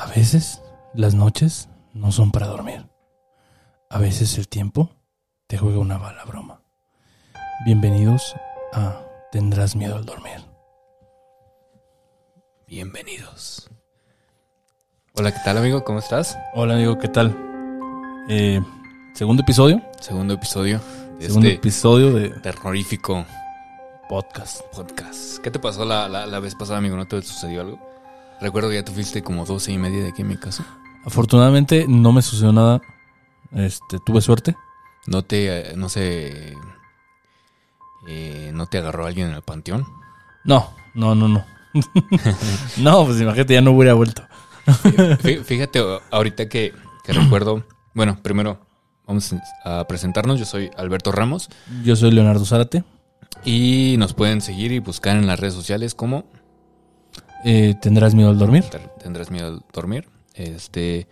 A veces las noches no son para dormir. A veces el tiempo te juega una mala broma. Bienvenidos a Tendrás miedo al dormir. Bienvenidos. Hola, ¿qué tal amigo? ¿Cómo estás? Hola amigo, ¿qué tal? Eh, segundo episodio. Segundo episodio de Segundo este episodio de terrorífico podcast. podcast. ¿Qué te pasó la, la- la vez pasada, amigo? ¿No te sucedió algo? Recuerdo que ya te fuiste como 12 y media de aquí en mi casa. Afortunadamente no me sucedió nada. Este, tuve suerte. ¿No te, eh, no sé, eh, no te agarró alguien en el panteón? No, no, no, no. no, pues imagínate, ya no hubiera vuelto. Fí- Fíjate, ahorita que, que recuerdo, bueno, primero vamos a presentarnos. Yo soy Alberto Ramos Yo soy Leonardo Zárate. y nos pueden seguir y buscar en las redes sociales como Eh, ¿Tendrás miedo al dormir? Te- tendrás miedo al dormir. Este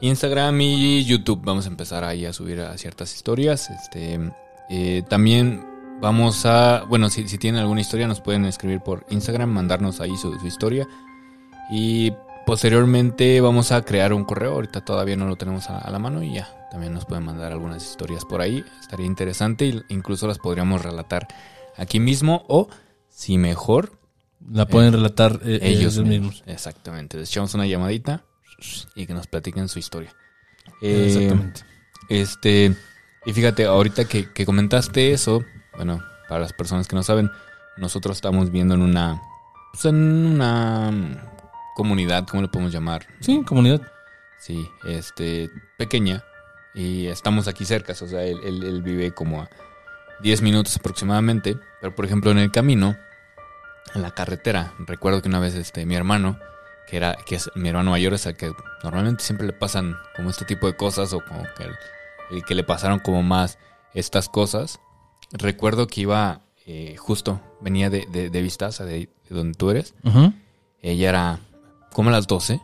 Instagram y YouTube vamos a empezar ahí a subir a ciertas historias. Este eh, también vamos a, bueno, si, si tienen alguna historia nos pueden escribir por Instagram, mandarnos ahí su, historia y posteriormente vamos a crear un correo. Ahorita todavía no lo tenemos a, a la mano y ya también nos pueden mandar algunas historias por ahí. Estaría interesante incluso las podríamos relatar aquí mismo o si mejor La pueden relatar eh, ellos ellos mismos. Exactamente. Les echamos una llamadita y que nos platiquen su historia. Eh, Exactamente. Este, y fíjate, ahorita que, que comentaste eso, bueno, para las personas que no saben, nosotros estamos viendo en una, pues en una comunidad, ¿cómo le podemos llamar? Sí, comunidad. Sí, este, pequeña. Y estamos aquí cerca, o sea, él, él- él vive como a 10 minutos aproximadamente. Pero por ejemplo, en el camino, en la carretera, recuerdo que una vez este, mi hermano, que era, que es mi hermano mayor, es al que normalmente siempre le pasan como este tipo de cosas, o como que el, el que le pasaron como más estas cosas. Recuerdo que iba eh, justo, venía de, de, de Vistaza, de, de donde tú eres. Ella era como a las 12.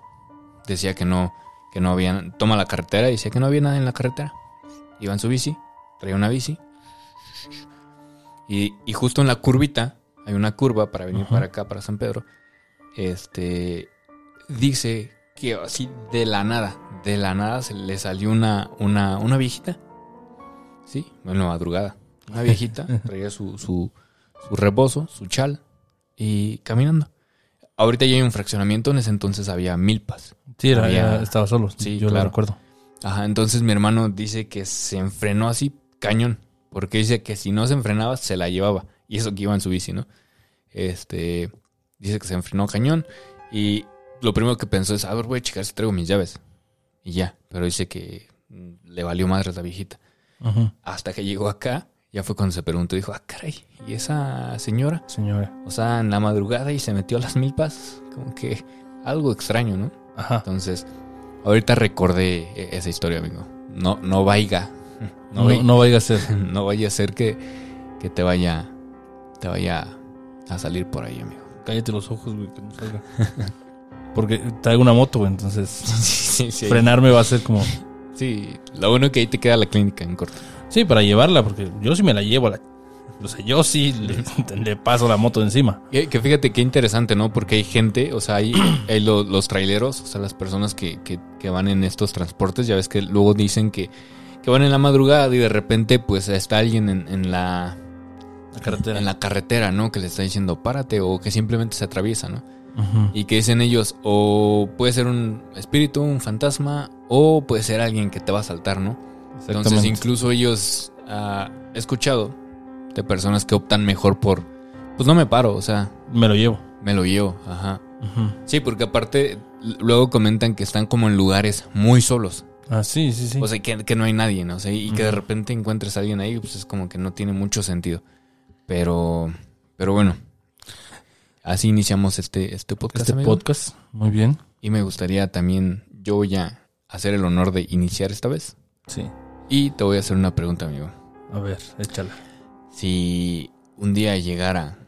Decía que no, que no había. Toma la carretera y decía que no había nada en la carretera. Iba en su bici, traía una bici. Y, y justo en la curvita, hay una curva para venir Ajá. para acá, para San Pedro. Este dice que así de la nada, de la nada se le salió una, una, una viejita. Sí, en la madrugada. Una viejita, traía su, su, su rebozo, su chal, y caminando. Ahorita ya hay un fraccionamiento, en ese entonces había milpas. Sí, era, Había- era- estaba solo. Sí, yo claro. lo recuerdo. Ajá, entonces mi hermano dice que se enfrenó así cañón, porque dice que si no se enfrenaba se la llevaba, y eso que iba en su bici, ¿no? Este, dice que se enfrenó cañón y lo primero que pensó es, a ver, voy a checar si traigo mis llaves. Y ya, pero dice que mm, le valió madre la viejita. Hasta que llegó acá, ya fue cuando se preguntó, dijo, ah, caray, ¿y esa señora? Señora. O sea, en la madrugada y se metió a las milpas, como que algo extraño, ¿no? Ajá. Entonces, ahorita recordé e- esa historia, amigo. No, no vaya. No, No, vaya, no vaya a ser. no vaya a ser que, que te vaya te vaya a salir por ahí, amigo. Cállate los ojos, güey, que no salga. Porque traigo una moto, güey, entonces Sí, sí, frenarme va a ser como... Sí, lo bueno que ahí te queda la clínica en corto. Sí, para llevarla, porque yo sí me la llevo. a La... O sea, yo sí le, le paso la moto encima. Que, que fíjate qué interesante, ¿no? Porque hay gente, o sea, hay, hay lo- los traileros, o sea, las personas que, que, que van en estos transportes, ya ves que luego dicen que, que van en la madrugada y de repente pues está alguien en, en la, La carretera. en la carretera, ¿no? Que le está diciendo párate o que simplemente se atraviesa, ¿no? Ujú. Y que dicen ellos, o puede ser un espíritu, un fantasma, o puede ser alguien que te va a saltar, ¿no? Entonces incluso ellos, ah, he escuchado de personas que optan mejor por, pues no me paro, o sea, Me lo llevo. me lo llevo, ajá. Ujú. Sí, porque aparte luego comentan que están como en lugares muy solos, Ah, sí, sí, sí. o sea, que, que no hay nadie, ¿no? O sea, y que de repente encuentres a alguien ahí, pues es como que no tiene mucho sentido. Pero, pero bueno, así iniciamos este, este podcast. este amigo. podcast, muy bien. Y me gustaría también, yo voy a hacer el honor de iniciar esta vez. Sí. Y te voy a hacer una pregunta, amigo. A ver, échala. Si un día llegara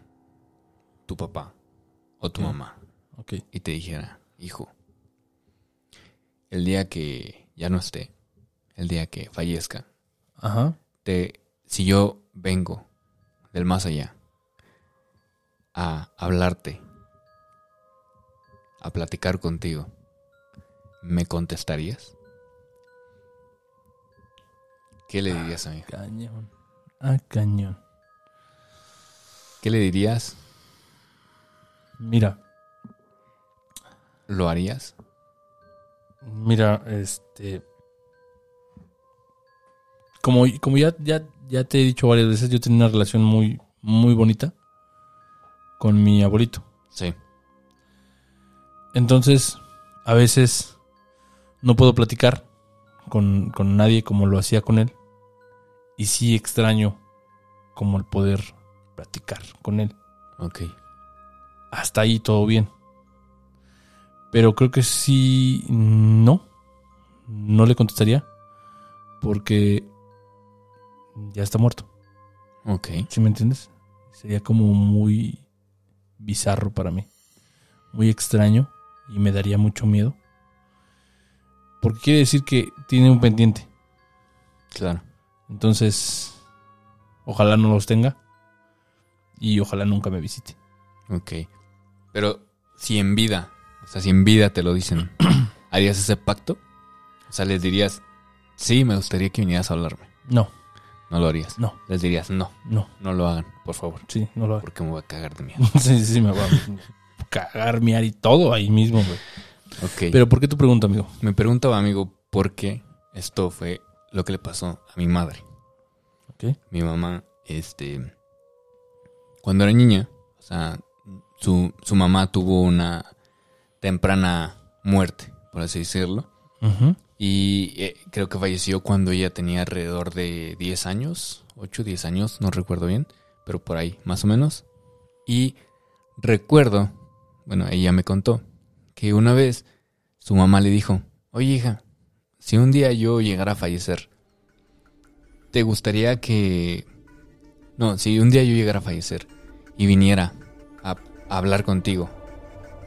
tu papá o tu mamá Ok. y te dijera, hijo, el día que ya no esté, el día que fallezca, Ajá. te, si yo vengo del más allá a hablarte, a platicar contigo, ¿me contestarías? ¿Qué le dirías a mi hija? Cañón. Ah, cañón. ¿Qué le dirías? Mira, ¿Lo harías? mira, este. Como, como ya, ya, ya te he dicho varias veces, yo tenía una relación muy, muy bonita con mi abuelito. Sí. Entonces, a veces no puedo platicar con, con nadie como lo hacía con él. Y sí extraño como el poder platicar con él. Ok. Hasta ahí todo bien. Pero creo que sí, no. No le contestaría. Porque ya está muerto. Ok. ¿Sí me entiendes? Sería como muy bizarro para mí. Muy extraño. Y me daría mucho miedo. Porque quiere decir que tiene un pendiente. Claro. Entonces, ojalá no los tenga. Y ojalá nunca me visite. Ok. Pero si en vida, o sea, si en vida te lo dicen, ¿harías ese pacto? O sea, les dirías, sí, me gustaría que vinieras a hablarme. No, No lo harías. no, Les dirías, no, no. no lo hagan, por favor. Sí, no lo hago. Porque me voy a cagar de miedo. Sí, sí, me va a cagar, miar y todo ahí mismo, güey. Ok. Pero ¿por qué tu pregunta, amigo? me preguntaba, amigo, por qué esto fue lo que le pasó a mi madre. Ok. Mi mamá, este, cuando era niña, o sea, su, su mamá tuvo una temprana muerte, por así decirlo. Ujú. Y eh, creo que falleció cuando ella tenía alrededor de 10 años, 8, 10 años, no recuerdo bien, pero por ahí, más o menos. Y recuerdo, bueno, ella me contó que una vez su mamá le dijo, oye hija, si un día yo llegara a fallecer, ¿te gustaría que... No, si un día yo llegara a fallecer y viniera a, a hablar contigo,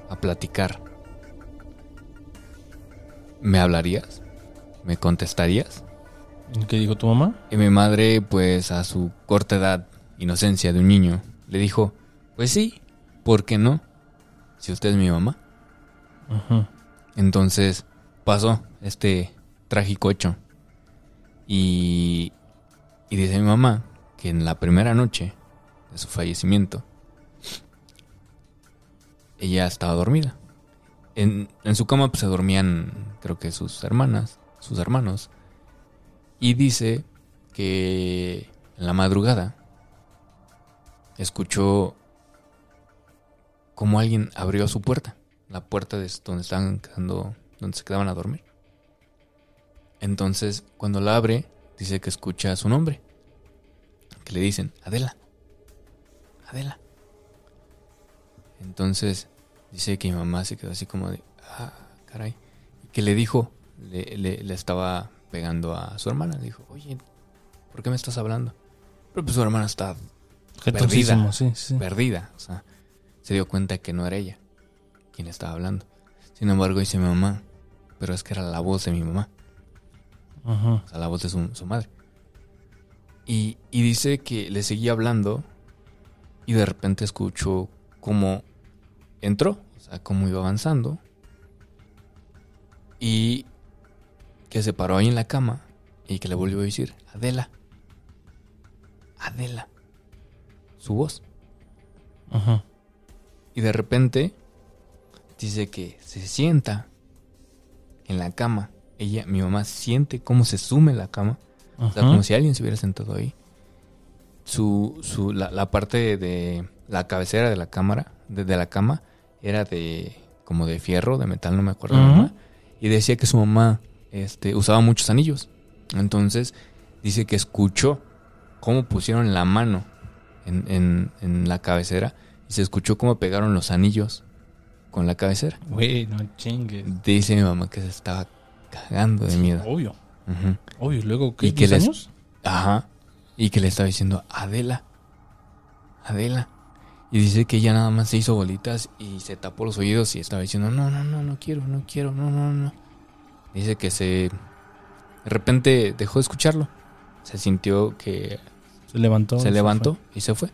a platicar, ¿me hablarías? ¿Me contestarías? ¿Qué dijo tu mamá? Y mi madre, pues a su corta edad, inocencia de un niño, le dijo, pues sí, ¿por qué no? Si usted es mi mamá. Ujú. Entonces pasó este trágico hecho. Y, y dice mi mamá que en la primera noche de su fallecimiento, ella estaba dormida. En, su cama pues, se dormían, creo que sus hermanas, sus hermanos. Y dice que en la madrugada escuchó como alguien abrió su puerta, la puerta de donde estaban quedando, donde se quedaban a dormir. Entonces, cuando la abre, dice que escucha su nombre, que le dicen Adela, Adela. Entonces dice que mi mamá se quedó así como de, ah, caray, que le dijo, le, le- le estaba pegando a su hermana, le dijo, oye, ¿por qué me estás hablando? Pero pues su hermana está sí, sí. perdida. O sea, se dio cuenta que no era ella quien estaba hablando. Sin embargo, dice mi mamá, pero es que era la voz de mi mamá, Ujú. o sea, la voz de su, su madre. Y, y dice que le seguía hablando y de repente escuchó cómo entró, o sea, cómo iba avanzando. Y que se paró ahí en la cama y que le volvió a decir, Adela, Adela, su voz. Ujú. Y de repente dice que se sienta en la cama. Ella, mi mamá, siente cómo se sume la cama. O sea, como si alguien se hubiera sentado ahí. Su, su, la, la parte de la cabecera de la cámara, de, de la cama, era de como de fierro, de metal, no me acuerdo. Ujú. mamá. Y decía que su mamá este, usaba muchos anillos. Entonces, dice que escuchó cómo pusieron la mano en, en, en la cabecera y se escuchó cómo pegaron los anillos con la cabecera. Güey, no chingues. Dice mi mamá que se estaba cagando de miedo. Obvio, Ujú. obvio. ¿Y luego que ¿10 les- años? Ajá. Y que le estaba diciendo, Adela, Adela. Y dice que ella nada más se hizo bolitas y se tapó los oídos y estaba diciendo, no, no, no, no quiero, no quiero, no, no, no. Dice que se... De repente dejó de escucharlo. Se sintió que Se levantó. se levantó y se fue.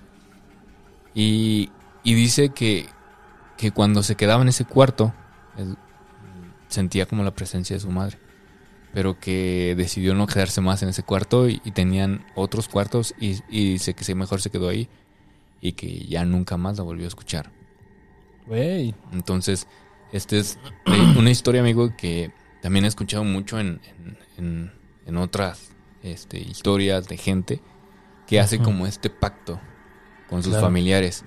Y, y dice que, que cuando se quedaba en ese cuarto, sentía como la presencia de su madre. Pero que decidió no quedarse más en ese cuarto y, y tenían otros cuartos y, y dice que mejor se quedó ahí y que ya nunca más la volvió a escuchar. Entonces, esta es de- una historia, amigo, que también he escuchado mucho en, en- en- en otras este, historias de gente que hace como este pacto con sus Claro. familiares,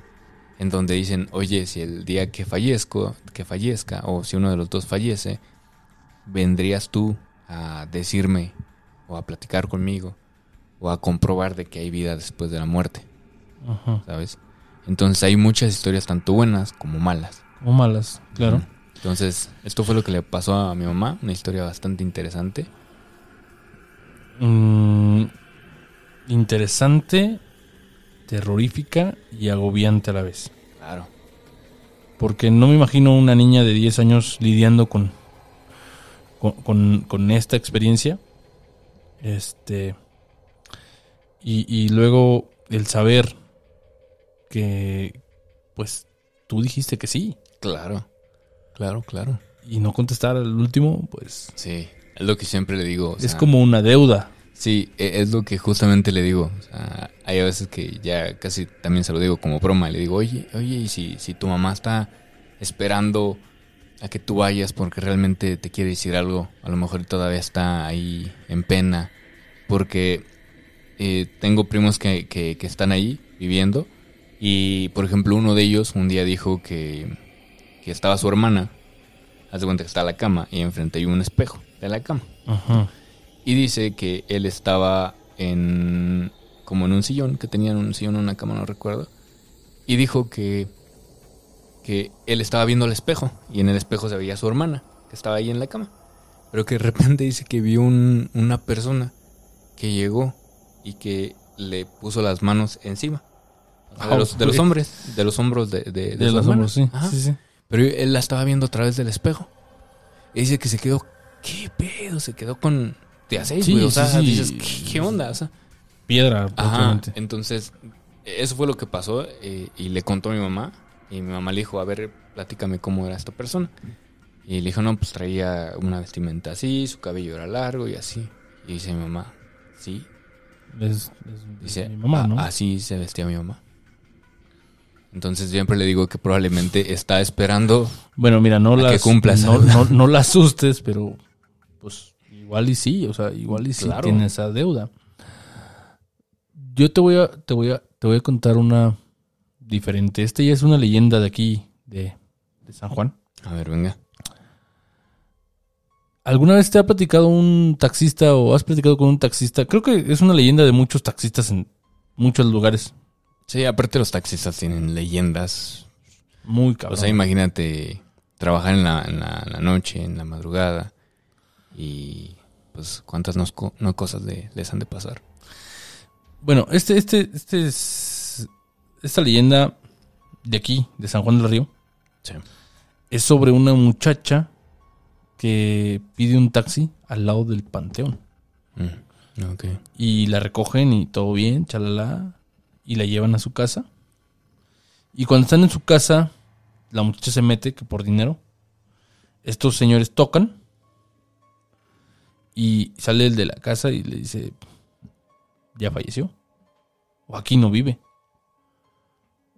en donde dicen, oye, si el día que fallezco, que fallezca, o si uno de los dos fallece, vendrías tú a decirme, o a platicar conmigo, o a comprobar de que hay vida después de la muerte, Ajá. ¿sabes? Entonces hay muchas historias, tanto buenas como malas. Como malas, claro. Entonces, esto fue lo que le pasó a mi mamá, una historia bastante interesante. Mm, interesante, terrorífica y agobiante a la vez. Claro. Porque no me imagino una niña de 10 años lidiando con, con, con- con esta experiencia. Este. Y, y luego el saber que, pues, tú dijiste que sí. Claro. Claro, claro. Y no contestar al último, pues, Sí, es lo que siempre le digo. o es como una deuda. Sí, e- es lo que justamente le digo. O sea, hay a veces que ya casi también se lo digo como broma. Le digo, oye, oye, y si, si tu mamá está esperando a que tú vayas porque realmente te quiere decir algo, a lo mejor todavía está ahí en pena. Porque eh, tengo primos que, que, que están ahí viviendo. Y, por ejemplo, uno de ellos un día dijo que, que estaba su hermana. Haz de cuenta que está la cama y enfrente hay un espejo de la cama. Ajá. Y dice que él estaba en. como en un sillón, que tenían un sillón una cama, no recuerdo. Y dijo que. que él estaba viendo el espejo. Y en el espejo se veía a su hermana, que estaba ahí en la cama. Pero que de repente dice que vio un- una persona que llegó y que le puso las manos encima. De, Ah, los, de los ok. hombres, de los hombros de, de, los hombros, sí. Sí, sí. Pero él la estaba viendo a través del espejo. Y dice que se quedó, ¿qué pedo? Se quedó con... Te haces, Sí, güey. O sea, dices, ¿qué, qué onda? O sea, Piedra, ajá. Entonces, eso fue lo que pasó. eh, y le contó a mi mamá. Y mi mamá le dijo, a ver, platícame cómo era esta persona. Y le dijo, no, pues traía una vestimenta así, su cabello era largo y así. Y dice mi mamá, sí. Es, es Dice, mi mamá, "A- ¿no? así se vestía mi mamá. Entonces siempre le digo que probablemente está esperando Bueno, mira, no A que las cumplas no, no, no la asustes, pero pues igual y sí, o sea, igual y sí Claro. tiene esa deuda. Yo te voy a te voy a te voy a contar una diferente. Esta ya es una leyenda de aquí de, de San Juan. A ver, venga. ¿Alguna vez te ha platicado un taxista o has platicado con un taxista? Creo que es una leyenda de muchos taxistas en muchos lugares. Sí, aparte los taxistas tienen leyendas. Muy cabrón. O sea, imagínate trabajar en la, en la, en la noche, en la madrugada. Y pues cuántas no, no cosas le- les han de pasar. Bueno, este, este, este es. Esta leyenda de aquí, de San Juan del Río, Sí. es sobre una muchacha que pide un taxi al lado del panteón. Mm, ok. Y la recogen y todo bien, chalala. Y la llevan a su casa. Y cuando están en su casa, la muchacha se mete que por dinero. Estos señores tocan. Y sale el de la casa y le dice, ya falleció. O aquí no vive.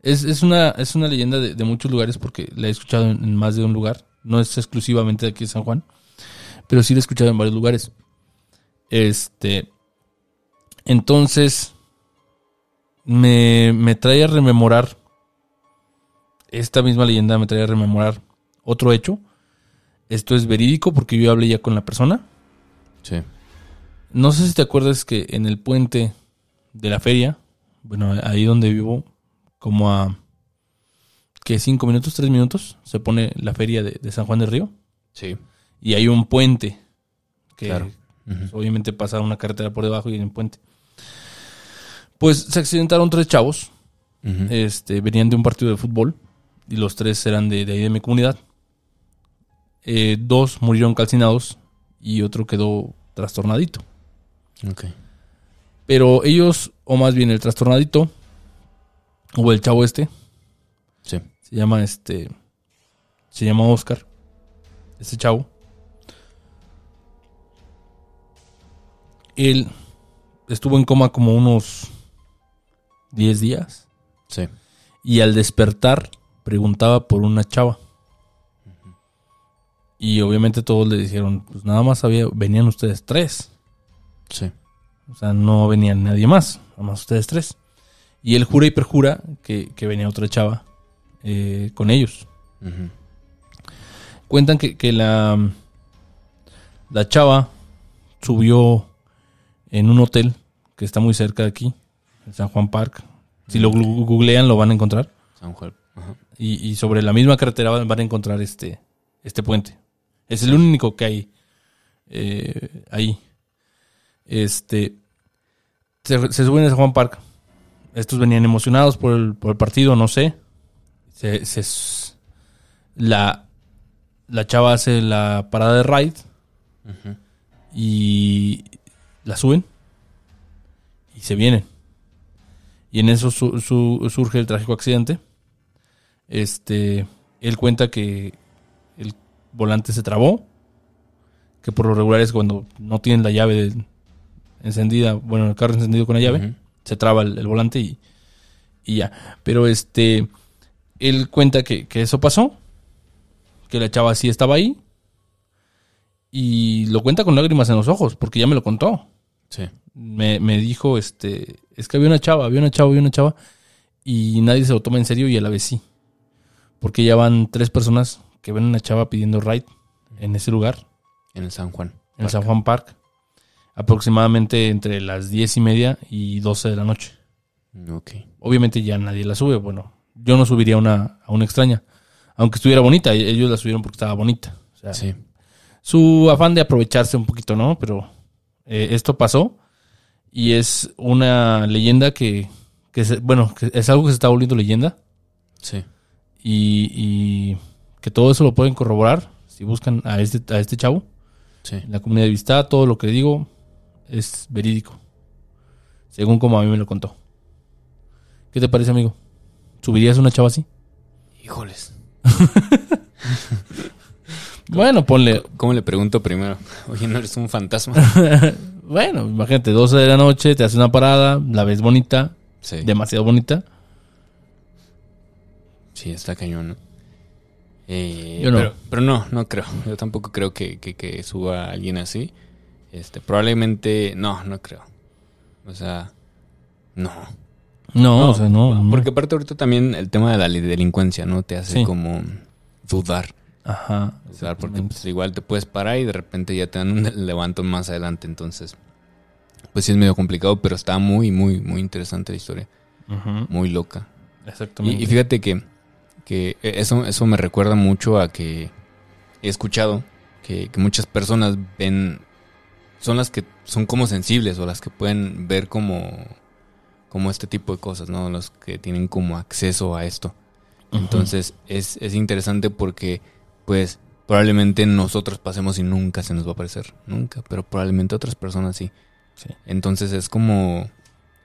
Es, es una, es una leyenda de, muchos lugares porque la he escuchado en, en más de un lugar. No es exclusivamente de aquí de San Juan. Pero sí la he escuchado en varios lugares. Este. Entonces. Me, me trae a rememorar. Esta misma leyenda me trae a rememorar otro hecho. Esto es verídico porque yo hablé ya con la persona. Sí. No sé si te acuerdas que en el puente de la feria, bueno, ahí donde vivo, como a que cinco minutos, tres minutos, se pone la feria de, de San Juan del Río. Sí. Y hay un puente que Claro. obviamente pasa una carretera por debajo y hay un puente. Pues se accidentaron tres chavos. Este, venían de un partido de fútbol y los tres eran de, de ahí de mi comunidad. Eh, dos murieron calcinados y otro quedó trastornadito. Ok. Pero ellos, o más bien el trastornadito, o el chavo este, sí. se llama este, se llama Oscar, este chavo. Él estuvo en coma como unos 10 días. Sí. Y al despertar preguntaba por una chava. Y obviamente todos le dijeron, pues nada más había, venían ustedes tres. Sí. O sea, no venía nadie más, nada más ustedes tres. Y él jura y perjura que, que venía otra chava eh, con ellos. Cuentan que, que la, la chava subió en un hotel que está muy cerca de aquí, San Juan Park. Si lo googlean lo van a encontrar. San Juan. Ajá. Y, y sobre la misma carretera van a encontrar este, este puente. Es el único que hay eh, ahí. Este. Se, se suben a San Juan Park. Estos venían emocionados por el, por el partido, no sé. Se, la, la chava hace la parada de ride y la suben y se vienen. Y en eso su- su- surge el trágico accidente. Este, él cuenta que el volante se trabó, que por lo regular es cuando no tienen la llave de- encendida, bueno, el carro encendido con la llave, se traba el, el volante y, y ya. Pero este, él cuenta que, que eso pasó, que la chava sí estaba ahí y lo cuenta con lágrimas en los ojos, porque ya me lo contó. Sí. Me, me dijo, este, es que había una chava, había una chava, había una chava, y nadie se lo toma en serio y a la vez sí. Porque ya van tres personas que ven a una chava pidiendo ride en ese lugar, En el San Juan. en el San Juan Park, aproximadamente entre las diez y media y doce de la noche. Ok. Obviamente ya nadie la sube, bueno, yo no subiría una, a una extraña, aunque estuviera bonita, ellos la subieron porque estaba bonita. O sea, Sí. su afán de aprovecharse un poquito, ¿no? Pero eh, esto pasó y es una leyenda que, que se- bueno, que es algo que se está volviendo leyenda Sí. y, y que todo eso lo pueden corroborar si buscan a este, a este chavo Sí. en la comunidad de Vista. Todo lo que digo es verídico, según como a mí me lo contó. ¿Qué te parece, amigo? ¿Subirías una chava así? Híjoles. Bueno, ponle. ¿Cómo le pregunto primero? Oye, ¿no eres un fantasma? Bueno, imagínate, 12 de la noche, te hace una parada, la ves bonita, Sí. demasiado bonita. Sí, está cañón, ¿no? Eh, Yo no. Pero, pero no, no creo. Yo tampoco creo que, que, que suba a alguien así. Este, probablemente, no, no creo. O sea, no. No, o sea, no. no. Porque aparte ahorita también el tema de la li- delincuencia, ¿no? Te hace Sí. como dudar. Ajá. dudar porque pues, igual te puedes parar y de repente ya te dan un levantón más adelante. Entonces, pues sí es medio complicado, pero está muy, muy, muy interesante la historia. Ujú, Muy loca. Exactamente. Y, y fíjate que, que eso, eso me recuerda mucho a que he escuchado que, que muchas personas ven, son las que son como sensibles o las que pueden ver como, como este tipo de cosas, ¿no? Los que tienen como acceso a esto. Entonces es, es interesante porque pues probablemente nosotros pasemos y nunca se nos va a aparecer, nunca, pero probablemente otras personas sí. Sí. Entonces es como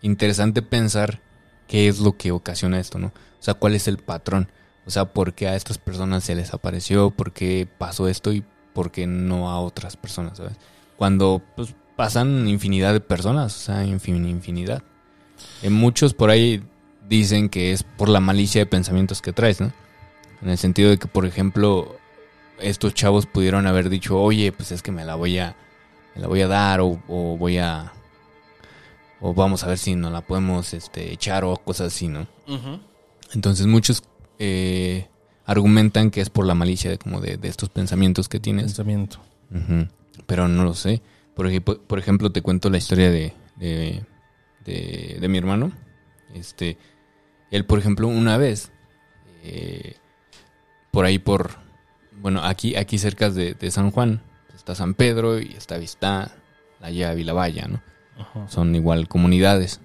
interesante pensar qué es lo que ocasiona esto, ¿no? O sea, cuál es el patrón. O sea, por qué a estas personas se les apareció, por qué pasó esto y por qué no a otras personas, ¿sabes? Cuando pues, pasan infinidad de personas, o sea, infin- infinidad. En muchos por ahí dicen que es por la malicia de pensamientos que traes, ¿no? En el sentido de que, por ejemplo, estos chavos pudieron haber dicho, oye, pues es que me la voy a, me la voy a dar o, o voy a, o vamos a ver si nos la podemos este, echar o cosas así, ¿no? Entonces muchos eh, argumentan que es por la malicia de, como de, de estos pensamientos que tienes. Pensamiento. Pero no lo sé. Por ejemplo, por ejemplo, te cuento la historia de, de, de- de mi hermano. Este, él, por ejemplo, una vez, eh, por ahí por, bueno, aquí, aquí cerca de, de San Juan, está San Pedro y está Vista, la llave y la valla, ¿no? Ajá. Son igual comunidades.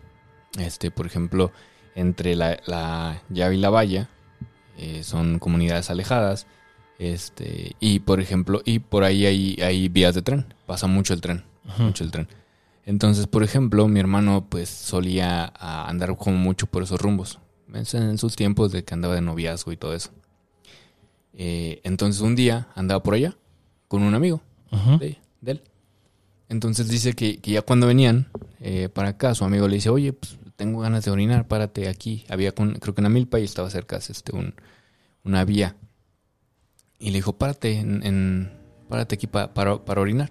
Este, por ejemplo, entre la, la llave y la valla, eh, son comunidades alejadas. Este, y por ejemplo, y por ahí hay, hay vías de tren. Pasa mucho el tren. Mucho el tren. Entonces, por ejemplo, mi hermano pues solía andar como mucho por esos rumbos. En sus tiempos de que andaba de noviazgo y todo eso. Eh, entonces un día andaba por allá con un amigo de, de él. Entonces dice que, que ya cuando venían eh, para acá, su amigo le dice, oye, pues tengo ganas de orinar, párate aquí. Había, con, creo que una milpa y estaba cerca este, un, una vía. Y le dijo, párate, en, en- párate aquí pa- para, para orinar.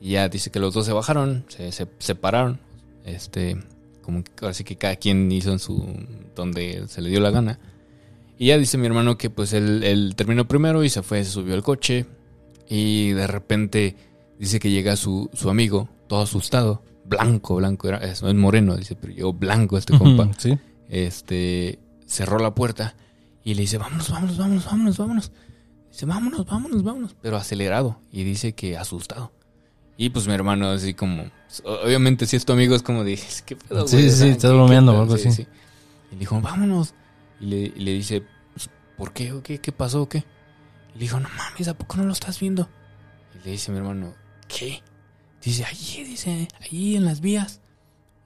Y ya dice que los dos se bajaron, se, se separaron. Este, como que así que cada quien hizo en su, donde se le dio la gana. Y ya dice mi hermano que pues él, él terminó primero y se fue, se subió al coche. Y de repente dice que llega su, su amigo, todo asustado, blanco, blanco, era, es, es moreno, dice, pero llegó blanco este compa Sí. este, cerró la puerta y le dice, vámonos, vámonos, vámonos, vámonos, vámonos. Dice, vámonos, vámonos, vámonos. Pero acelerado y dice que asustado. Y pues mi hermano así como, obviamente si es tu amigo es como de, ¿qué pedo, Sí, güey? Sí, sea, estás ¿qué- bromeando o pedo?" algo Sí, así. sí. Y le dijo, vámonos. Y le, y le dice, "Pues, ¿por qué o qué? ¿Qué pasó o qué? Y le dijo, no mames, ¿a poco no lo estás viendo? Y le dice mi hermano, ¿qué? Dice, allí, dice, allí en las vías.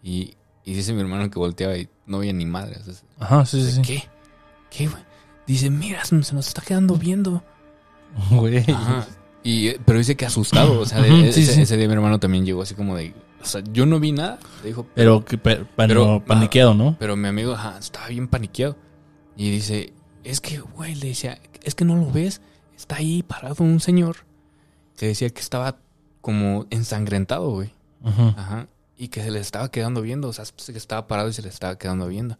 Y, y dice mi hermano que volteaba y no veía ni madre. o sea, Ajá, sí, sí, Dice, sí. ¿Qué? ¿Qué, güey? Dice, mira, se nos está quedando viendo. Güey. Ajá. Y, pero dice que asustado. O sea, de- ese, sí, sí. ese día mi hermano también llegó así como de. O sea, yo no vi nada. Le dijo, Pero, Pero- no, paniqueado, ¿no? pero mi amigo ajá, estaba bien paniqueado. Y dice, es que, güey, le decía, es que no lo ves. Está ahí parado un señor que decía que estaba como ensangrentado, güey. Ujú. Ajá. Y que se le estaba quedando viendo. O sea, que estaba parado y se le estaba quedando viendo.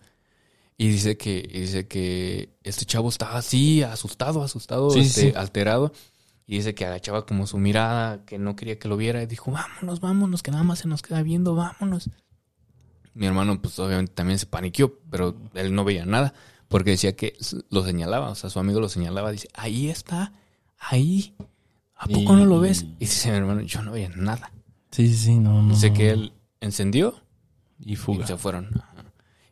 Y dice que, y dice que este chavo estaba así, asustado, asustado, Sí, este, sí. alterado. Y dice que agachaba como su mirada, que no quería que lo viera. Y dijo, vámonos, vámonos, que nada más se nos queda viendo, vámonos. Mi hermano, pues obviamente también se paniqueó, pero él no veía nada. Porque decía que lo señalaba, o sea, su amigo lo señalaba. Dice, ahí está, ahí. ¿A poco no lo ves? Y dice mi hermano, yo no veía nada. Sí, sí, sí, no, no. Dice que él encendió Y y fuga. se fueron.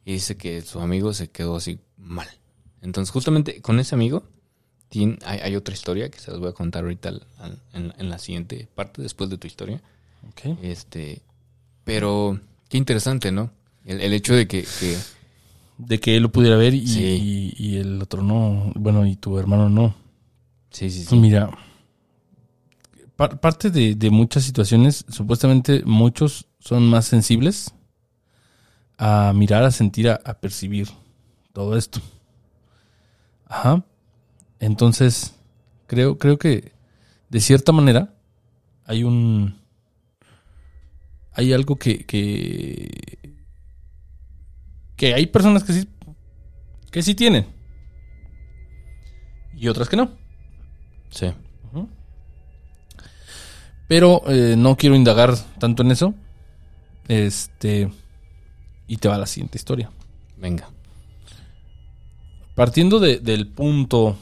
Y dice que su amigo se quedó así mal. Entonces, justamente con ese amigo, tiene- hay, hay otra historia que se las voy a contar ahorita al- al- en, en la siguiente parte, después de tu historia. Ok. Este, pero qué interesante, ¿no? El, el hecho de que, que- De que él lo pudiera ver y, Sí. y- y el otro no. Bueno, y tu hermano no. sí, sí, sí. Mira, par- parte de, de muchas situaciones, supuestamente muchos son más sensibles a mirar, a sentir, a, a percibir todo esto. Ajá. Entonces, creo, creo que de cierta manera hay un. Hay algo que. que, que hay personas que sí. que sí tienen. Y otras que no. Sí. Pero eh, no quiero indagar tanto en eso. Este. Y te va la siguiente historia. Venga. Partiendo de- del punto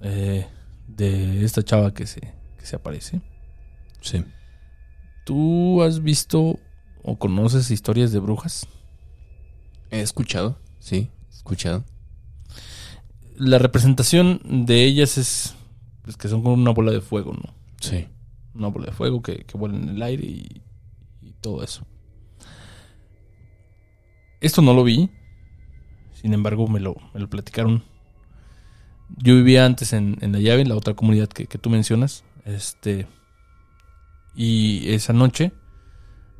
eh, de esta chava que se, que se aparece. Sí. ¿Tú has visto o conoces historias de brujas? He escuchado. Sí, he escuchado. La representación de ellas es pues, que son como una bola de fuego, ¿no? Sí. una bola de fuego que, que vuela en el aire y, y todo eso. Esto no lo vi, sin embargo me lo, me lo platicaron. Yo vivía antes en, en la llave, en la otra comunidad que, que tú mencionas. Este. Y esa noche,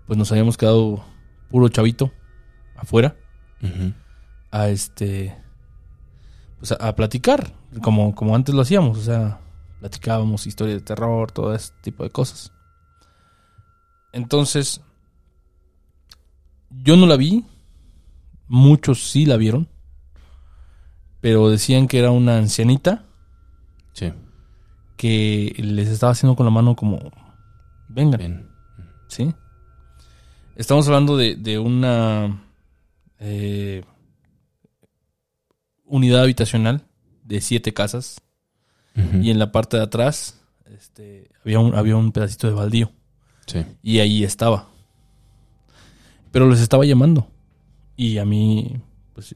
pues nos habíamos quedado puro chavito afuera. A este. Pues a, a platicar. Como, como antes lo hacíamos. O sea, platicábamos historias de terror, todo ese tipo de cosas. Entonces. Yo no la vi. Muchos sí la vieron. Pero decían que era una ancianita Sí. que les estaba haciendo con la mano como. Vengan. Bien. ¿Sí? Estamos hablando de, de una eh, unidad habitacional de siete casas. Y en la parte de atrás este, había, un, había un pedacito de baldío. Sí. Y ahí estaba. Pero les estaba llamando. Y a mí, pues,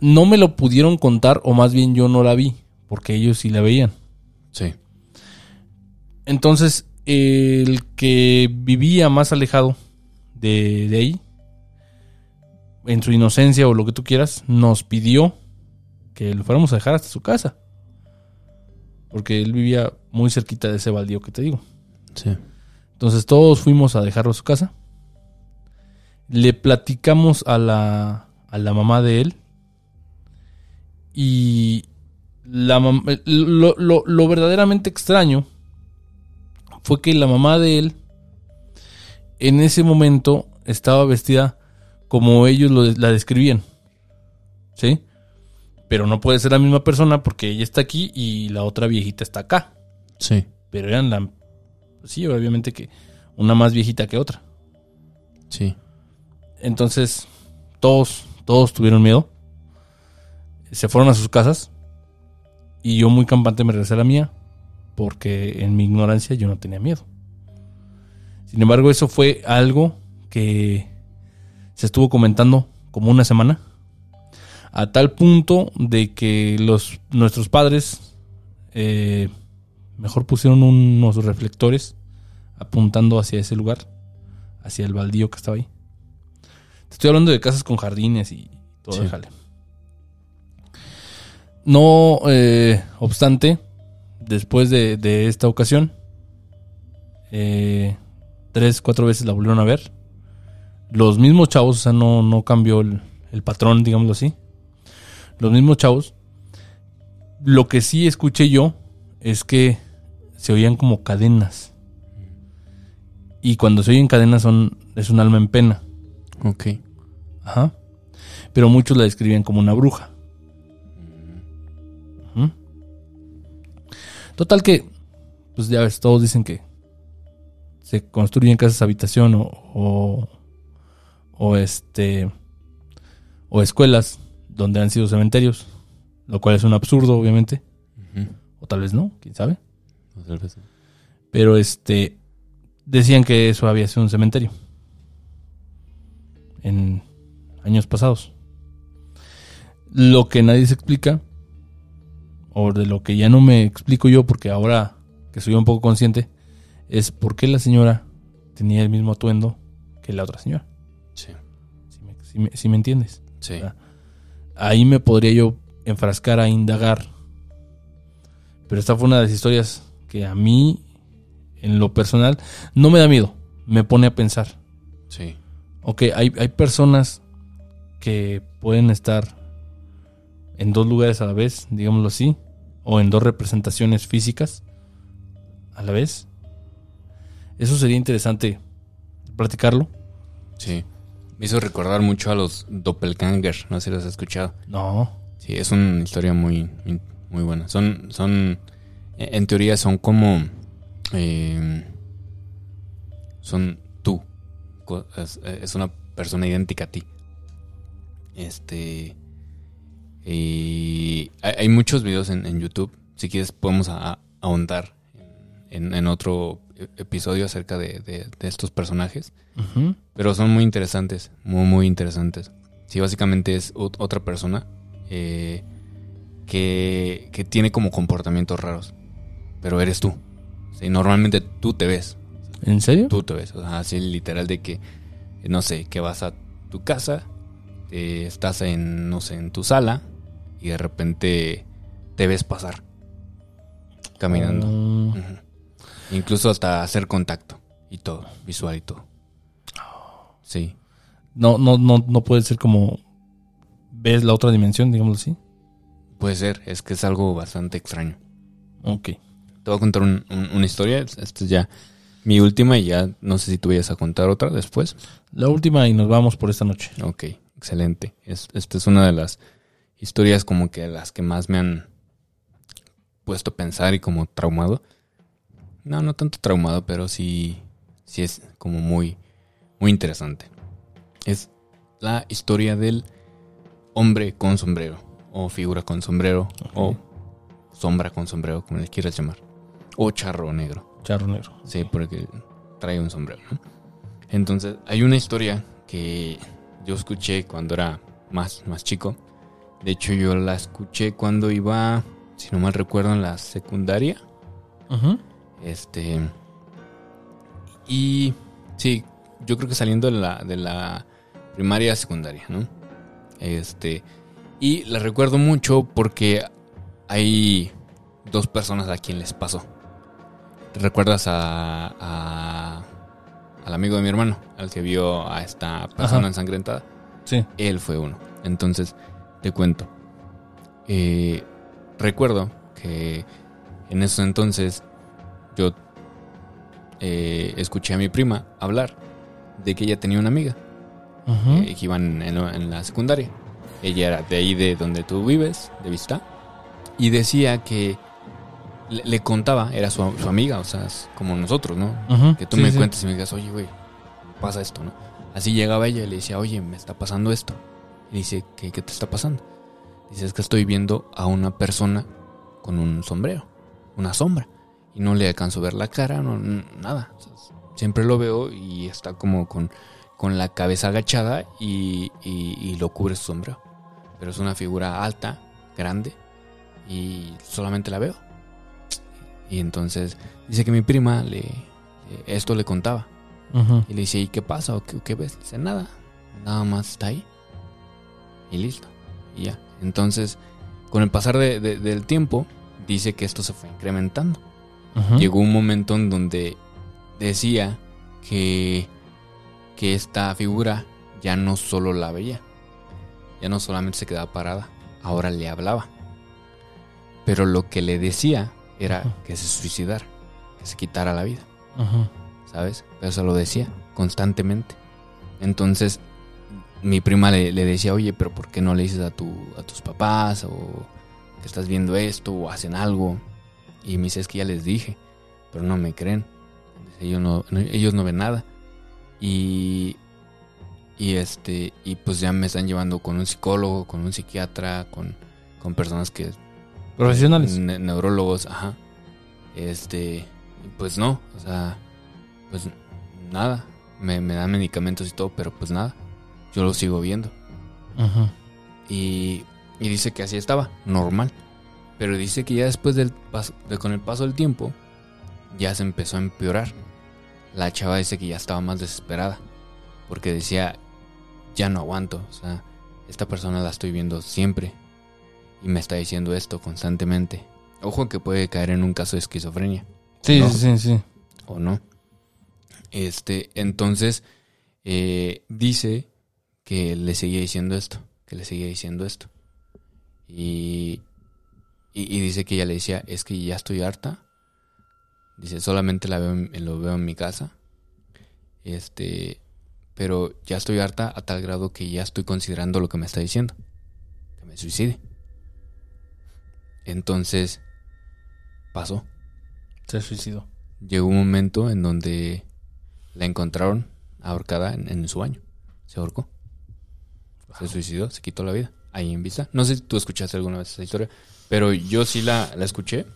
no me lo pudieron contar, o más bien yo no la vi, porque ellos sí la veían. Sí. Entonces, el que vivía más alejado de, de ahí, en su inocencia o lo que tú quieras, nos pidió que lo fuéramos a dejar hasta su casa. Porque él vivía muy cerquita de ese baldío que te digo. Sí. Entonces todos fuimos a dejarlo a su casa. Le platicamos a la, a la mamá de él. Y la lo, lo- lo verdaderamente extraño fue que la mamá de él en ese momento estaba vestida como ellos lo- la describían. ¿Sí? Pero no puede ser la misma persona porque ella está aquí y la otra viejita está acá. Sí. Pero eran la... Sí, obviamente que una más viejita que otra. Sí. Entonces, todos, todos tuvieron miedo. Se fueron a sus casas. Y yo muy campante me regresé a la mía. Porque en mi ignorancia yo no tenía miedo. Sin embargo, eso fue algo que se estuvo comentando como una semana. A tal punto de que los, nuestros padres eh, mejor pusieron unos reflectores apuntando hacia ese lugar. Hacia el baldío que estaba ahí. Te estoy hablando de casas con jardines y todo Sí. el jale. No eh, obstante, después de, de esta ocasión, eh, tres, cuatro veces la volvieron a ver. Los mismos chavos, o sea, no, no cambió el, el patrón, digámoslo así. Los mismos chavos. Lo que sí escuché yo es que se oían como cadenas. Y cuando se oyen cadenas son, es un alma en pena. Ok. Ajá. Pero muchos la describían como una bruja. Total que, pues ya ves, todos dicen que se construyen casas habitación o, o, o este o escuelas donde han sido cementerios, lo cual es un absurdo, obviamente, o tal vez no, quién sabe. O tal vez no. Pero este decían que eso había sido un cementerio en años pasados. Lo que nadie se explica, o de lo que ya no me explico yo, porque ahora que soy un poco consciente, es por qué la señora tenía el mismo atuendo que la otra señora. Si me, si entiendes. Sí. Ah. Ahí me podría yo enfrascar a indagar. Pero esta fue una de las historias que a mí, en lo personal, no me da miedo. Me pone a pensar. Sí. Ok, hay, hay personas que pueden estar en dos lugares a la vez, digámoslo así, o en dos representaciones físicas a la vez. Eso sería interesante platicarlo. Sí. Me hizo recordar mucho a los doppelganger. No sé si los has escuchado. No. Sí, es una historia muy, muy- buena. Son, son, en teoría son como, eh, son tú. Co- Es, es una persona idéntica a ti. Este, y hay, hay muchos videos en, en YouTube. Si quieres podemos a- a- ahondar en, en otro episodio acerca de, de- de estos personajes. Pero son muy interesantes, muy, muy interesantes. Sí, básicamente es ot- otra persona eh, que, que tiene como comportamientos raros. Pero eres tú. Sí, normalmente tú te ves. ¿En serio? Tú te ves. O sea, así literal de que, eh, no sé, que vas a tu casa, eh, estás en, no sé, en tu sala y de repente te ves pasar. Caminando. Ah. Incluso hasta hacer contacto y todo, visual y todo. Sí. no, no, no, no puede ser como ves la otra dimensión, digámoslo así. Puede ser, es que es algo bastante extraño. Ok. Te voy a contar un- un- una historia. Esta es ya mi última y ya no sé si tú vayas a contar otra después. La última y nos vamos por esta noche. Ok, excelente. Es, esta es una de las historias como que las que más me han puesto a pensar y como traumado. No, no tanto traumado, pero sí, sí es como muy, muy interesante. Es la historia del hombre con sombrero, o figura con sombrero, o sombra con sombrero, como le quieras llamar, o charro negro. Charro negro. Sí, porque trae un sombrero. ¿no? Entonces, hay una historia que yo escuché cuando era más, más chico. De hecho, yo la escuché cuando iba, si no mal recuerdo, en la secundaria. Ujú. Este. Y sí, yo creo que saliendo de la, de la primaria a secundaria, ¿no? Este. Y la recuerdo mucho porque hay dos personas a quien les pasó. ¿Recuerdas a, a- al amigo de mi hermano, al que vio a esta persona Ajá. ensangrentada? Sí. Él fue uno. Entonces, te cuento. Eh, recuerdo que en ese entonces yo eh, escuché a mi prima hablar de que ella tenía una amiga eh, que iban en, en la secundaria. Ella era de ahí de donde tú vives, de Vista, y decía que le, le contaba, era su, su amiga, o sea, es como nosotros, ¿no? Que tú Sí, me sí. cuentes y me digas, oye, güey, pasa esto, ¿no? Así llegaba ella y le decía, oye, me está pasando esto. Y dice, ¿qué, qué te está pasando? Dice, es que estoy viendo a una persona con un sombrero, una sombra. Y no le alcanzo a ver la cara, no, nada. O sea, siempre lo veo y está como con, con la cabeza agachada y, y- y lo cubre su sombrero. Pero es una figura alta, grande, y solamente la veo. Y entonces dice que mi prima le, esto le contaba. Ujú. Y le dice, ¿y qué pasa? ¿O qué, qué ves? Dice, nada. Nada más está ahí. Y listo. Y ya. Entonces, con el pasar de- de- del tiempo, dice que esto se fue incrementando. Llegó un momento en donde decía que, que esta figura ya no solo la veía. Ya no solamente se quedaba parada. Ahora le hablaba. Pero lo que le decía era que se suicidara. Que se quitara la vida. ¿sabes? Pero eso lo decía constantemente. Entonces, mi prima le, le decía, oye, pero ¿por qué no le dices a, tu, a tus papás? O que estás viendo esto, o hacen algo. Y me dice, es que ya les dije, pero no me creen. Ellos no, ellos no ven nada. Y, y este, y pues ya me están llevando con un psicólogo, con un psiquiatra, con, con personas que Profesionales. Ne- neurólogos, ajá. Este, pues no, o sea, pues nada. Me, me dan medicamentos y todo, pero pues nada. Yo lo sigo viendo. Ujú. Y, y dice que así estaba, normal. Pero dice que ya después del paso, de, con el paso del tiempo, ya se empezó a empeorar. La chava dice que ya estaba más desesperada. Porque decía, ya no aguanto. O sea, esta persona la estoy viendo siempre. Y me está diciendo esto constantemente. Ojo que puede caer en un caso de esquizofrenia. Sí, No. sí, sí, sí. ¿O no? Este, entonces, eh, dice que le seguía diciendo esto. Que le seguía diciendo esto. Y, y, y dice que ella le decía, es que ya estoy harta. Dice, solamente la veo, lo veo en mi casa. Este, pero ya estoy harta a tal grado que ya estoy considerando lo que me está diciendo. Que me suicide. Entonces, pasó. Se suicidó. Llegó un momento en donde la encontraron ahorcada en, en su baño. Se ahorcó. Se suicidó, se quitó la vida. Ahí en vista. No sé si tú escuchaste alguna vez esa historia, pero yo sí la, la escuché.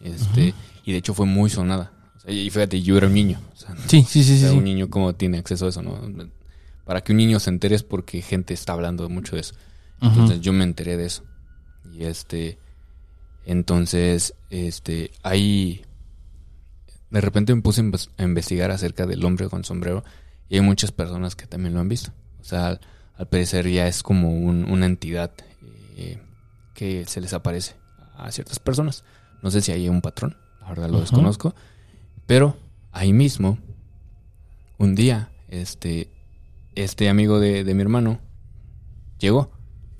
Este, Y de hecho fue muy sonada. O sea, y fíjate, yo era un niño. O sea, Sí, sí, sí, o sí. sea, sí. un niño como tiene acceso a eso, ¿no? Para que un niño se entere es porque gente está hablando mucho de eso. Entonces yo me enteré de eso. Y este. Entonces, este. Ahí. De repente me puse a inves- a investigar acerca del hombre con sombrero. Y hay muchas personas que también lo han visto. O sea, al, al parecer ya es como un- una entidad eh, que se les aparece a ciertas personas. No sé si hay un patrón, la verdad lo desconozco. Pero ahí mismo, un día, este, este amigo de, de mi hermano llegó.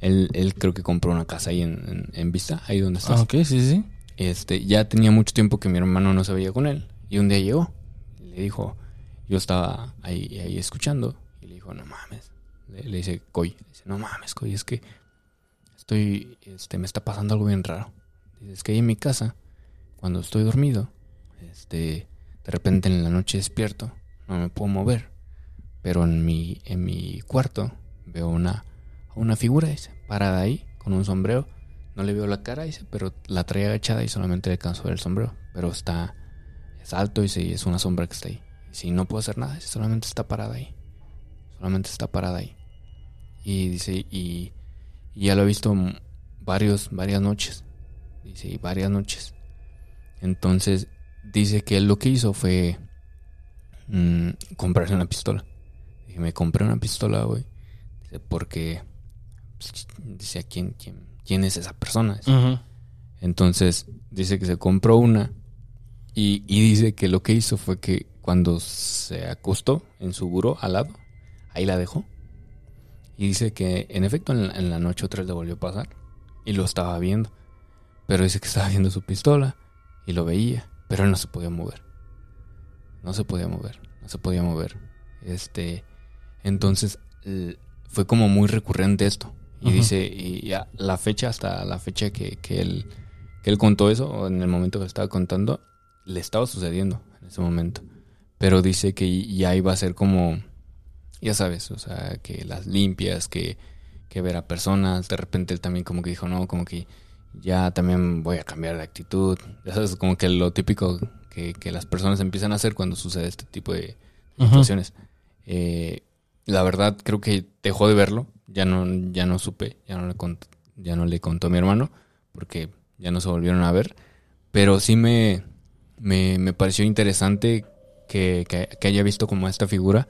Él, él creo que compró una casa ahí en, en, en Vista, ahí donde estás. Ah, ok, sí, sí, sí. Este, ya tenía mucho tiempo que mi hermano no se veía con él. Y un día llegó. Le dijo, yo estaba ahí, ahí escuchando. Y le dijo, no mames. Le, le dice, Coy. Le dice, no mames, Coy, es que estoy, este, me está pasando algo bien raro. Dice, es que ahí en mi casa, cuando estoy dormido, este, de repente en la noche despierto, no me puedo mover. Pero en mi, en mi cuarto veo una, una figura, dice, parada ahí, con un sombrero. No le veo la cara, dice, pero la trae agachada y solamente le alcanzo a ver el sombrero. Pero está, es alto, y es una sombra que está ahí. Si no puedo hacer nada, solamente está parada ahí. Solamente está parada ahí. Y dice, y, ya lo he visto varios, varias noches. Dice, y varias noches. Entonces, dice que él lo que hizo fue mm, comprarse una pistola. Dije, me compré una pistola, güey. Dice, porque, pues, dice, ¿a quién, quién, quién es esa persona? Dice, entonces dice que se compró una Y, y dice que lo que hizo fue que cuando se acostó en su buró al lado, ahí la dejó. Y dice que en efecto en la, en la noche otra vez le volvió a pasar y lo estaba viendo. Pero dice que estaba viendo su pistola y lo veía, pero él no se podía mover. No se podía mover, no se podía mover. Este, entonces fue como muy recurrente esto. Y Ajá. dice, y ya la fecha, hasta la fecha que, que él, que él contó eso, o en el momento que estaba contando, le estaba sucediendo en ese momento. Pero dice que ya iba a ser como, ya sabes, o sea, que las limpias, que, que ver a personas. De repente él también como que dijo, no, como que ya también voy a cambiar de actitud. Ya sabes, como que lo típico que, que las personas empiezan a hacer cuando sucede este tipo de situaciones. Eh, la verdad creo que dejó de verlo. Ya no, ya no supe, ya no le contó, ya no le contó a mi hermano, porque ya no se volvieron a ver. Pero sí me, me, me pareció interesante que, que- que haya visto como esta figura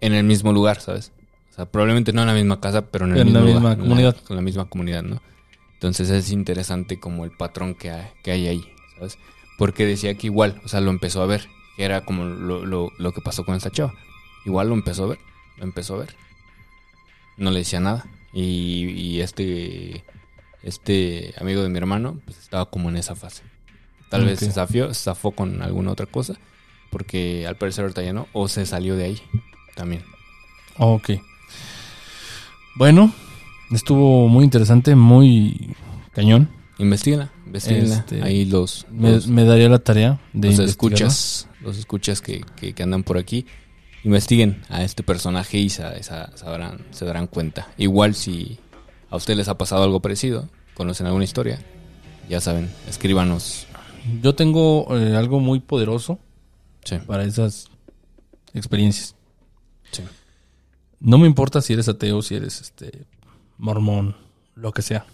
en el mismo lugar, ¿sabes? O sea, probablemente no en la misma casa, pero en, el En la misma lugar, en comunidad. En la misma comunidad, ¿no? Entonces es interesante como el patrón que hay, que hay ahí, ¿sabes? Porque decía que igual, o sea, lo empezó a ver, que era como lo, lo, lo que pasó con esta chava. Igual lo empezó a ver, lo empezó a ver. No le decía nada. Y, y este, este amigo de mi hermano, pues estaba como en esa fase. Tal vez se zafió, se zafó con alguna otra cosa, porque al parecer ahorita ya no, o se salió de ahí también. Ok. Bueno, estuvo muy interesante, muy cañón. Investíguenla, investíguenla. Este, ahí los, Me, los, me daría la tarea de los escuchas, los escuchas que, que, que andan por aquí, investiguen a este personaje y sa- sabrán, se darán cuenta. Igual si a ustedes les ha pasado algo parecido, conocen alguna historia, ya saben, escríbanos. Yo tengo eh, algo muy poderoso Sí, para esas experiencias. sí. No me importa si eres ateo, si eres este mormón, lo que sea.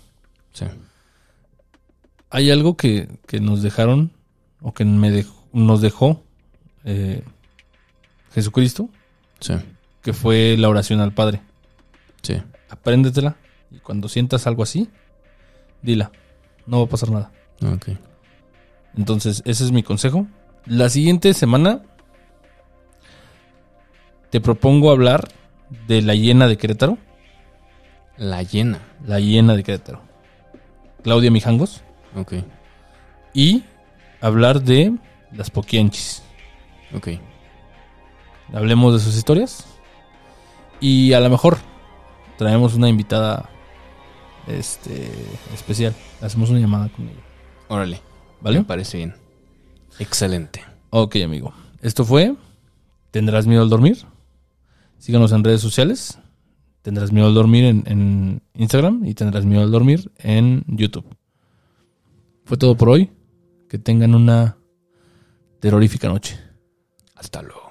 sí. Hay algo que, que nos dejaron o que me dejó- nos dejó eh, Jesucristo, Sí, que fue la oración al Padre. sí. Apréndetela y cuando sientas algo así, dila. No va a pasar nada. Ok. Entonces, ese es mi consejo. La siguiente semana te propongo hablar de la hiena de Querétaro. La llena. La hiena de Querétaro. Claudia Mijangos. Ok, Y hablar de las poquianchis. ok. Hablemos de sus historias. Y a lo mejor traemos una invitada este, especial. Hacemos una llamada con ella. Órale, ¿Vale? me parece bien. Excelente. Ok, amigo. Esto fue ¿Tendrás miedo al dormir? Síganos en redes sociales. Tendrás miedo al dormir en, Instagram y tendrás miedo al dormir en YouTube. Fue todo por hoy. Que tengan una terrorífica noche. Hasta luego.